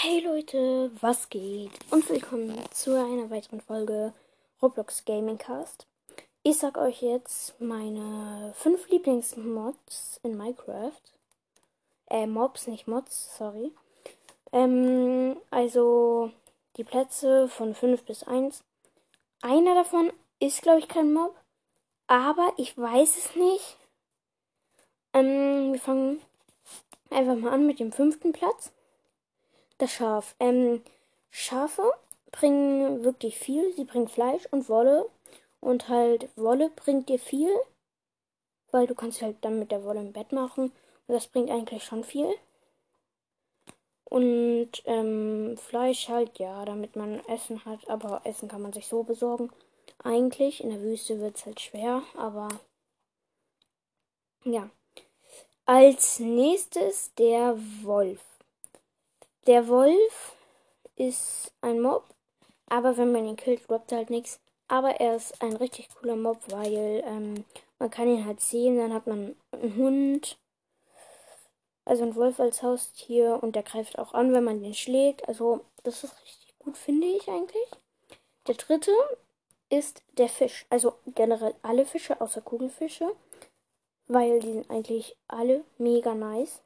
Hey Leute, was geht? Und willkommen zu einer weiteren Folge Roblox Gaming Cast. Ich sag euch jetzt meine fünf Lieblingsmods in Minecraft. Äh, Mobs, nicht Mods, sorry. Ähm, also die Plätze von 5 bis 1. Einer davon ist, glaube ich, kein Mob. Aber ich weiß es nicht. Ähm, wir fangen einfach mal an mit dem fünften Platz. Das Schaf. Ähm, Schafe bringen wirklich viel. Sie bringen Fleisch und Wolle. Und halt Wolle bringt dir viel. Weil du kannst halt dann mit der Wolle im Bett machen. Und das bringt eigentlich schon viel. Und ähm, Fleisch halt, ja, damit man Essen hat. Aber Essen kann man sich so besorgen. Eigentlich, in der Wüste wird es halt schwer, aber ja. Als nächstes der Wolf. Der Wolf ist ein Mob, aber wenn man ihn killt, droppt er halt nichts. Aber er ist ein richtig cooler Mob, weil ähm, man kann ihn halt sehen, dann hat man einen Hund, also ein Wolf als Haustier und der greift auch an, wenn man den schlägt. Also das ist richtig gut, finde ich eigentlich. Der dritte ist der Fisch, also generell alle Fische außer Kugelfische, weil die sind eigentlich alle mega nice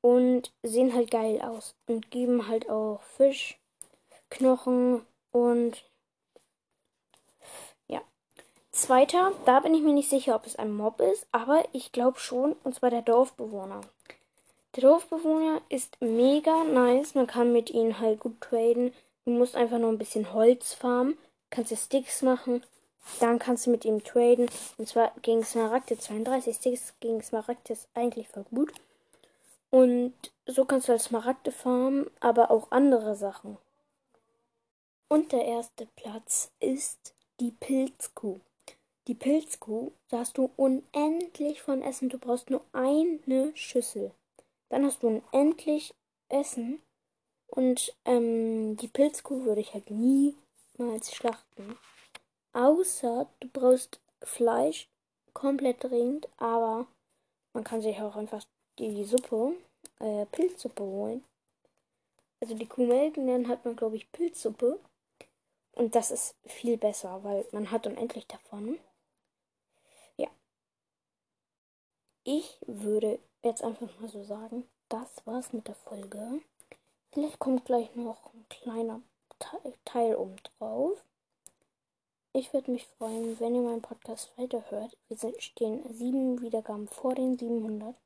und sehen halt geil aus und geben halt auch Fisch, Knochen und ja. Zweiter, da bin ich mir nicht sicher, ob es ein Mob ist, aber ich glaube schon, und zwar der Dorfbewohner. Der Dorfbewohner ist mega nice, man kann mit ihnen halt gut traden. Du musst einfach nur ein bisschen Holz farmen, kannst dir Sticks machen, dann kannst du mit ihm traden. Und zwar gegen Smaragde 32 Sticks gegen Smaragde ist eigentlich voll gut. Und so kannst du als Smaragde farmen, aber auch andere Sachen. Und der erste Platz ist die Pilzkuh. Die Pilzkuh, da hast du unendlich von Essen. Du brauchst nur eine Schüssel. Dann hast du unendlich Essen. Und ähm, die Pilzkuh würde ich halt niemals schlachten. Außer du brauchst Fleisch komplett dringend, aber man kann sich auch einfach die Suppe, äh, Pilzsuppe holen. Also die Kuh melken, dann hat man, glaube ich, Pilzsuppe. Und das ist viel besser, weil man hat unendlich davon. Ja. Ich würde jetzt einfach mal so sagen, das war's mit der Folge. Vielleicht kommt gleich noch ein kleiner Teil oben drauf. Ich würde mich freuen, wenn ihr meinen Podcast weiterhört. Wir stehen sieben Wiedergaben vor den 700.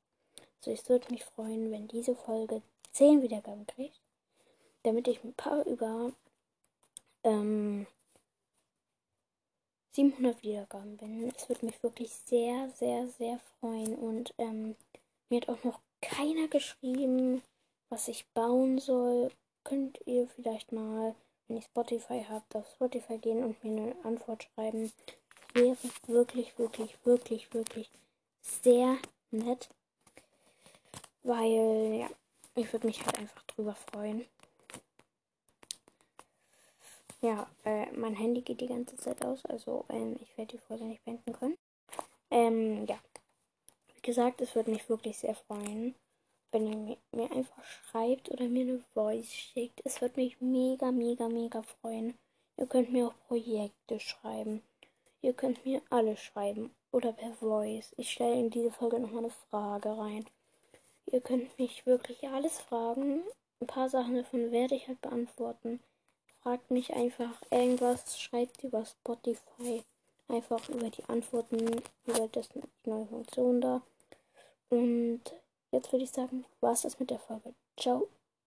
Also ich würde mich freuen, wenn diese Folge 10 Wiedergaben kriegt, damit ich ein paar über ähm, 700 Wiedergaben bin. Es würde mich wirklich sehr, sehr, sehr freuen. Und ähm, mir hat auch noch keiner geschrieben, was ich bauen soll. Könnt ihr vielleicht mal, wenn ihr Spotify habt, auf Spotify gehen und mir eine Antwort schreiben. Wäre wirklich, wirklich, wirklich, wirklich sehr nett. Weil, ja, ich würde mich halt einfach drüber freuen. Ja, äh, mein Handy geht die ganze Zeit aus, also ähm, ich werde die Folge nicht beenden können. Ähm, ja. Wie gesagt, es würde mich wirklich sehr freuen, wenn ihr mir, einfach schreibt oder mir eine Voice schickt. Es würde mich mega, mega, mega freuen. Ihr könnt mir auch Projekte schreiben. Ihr könnt mir alles schreiben. Oder per Voice. Ich stelle in diese Folge nochmal eine Frage rein. Ihr könnt mich wirklich alles fragen. Ein paar Sachen davon werde ich halt beantworten. Fragt mich einfach irgendwas, schreibt über Spotify. Einfach über die Antworten, über das die neue Funktion da. Und jetzt würde ich sagen, war es das mit der Folge. Ciao.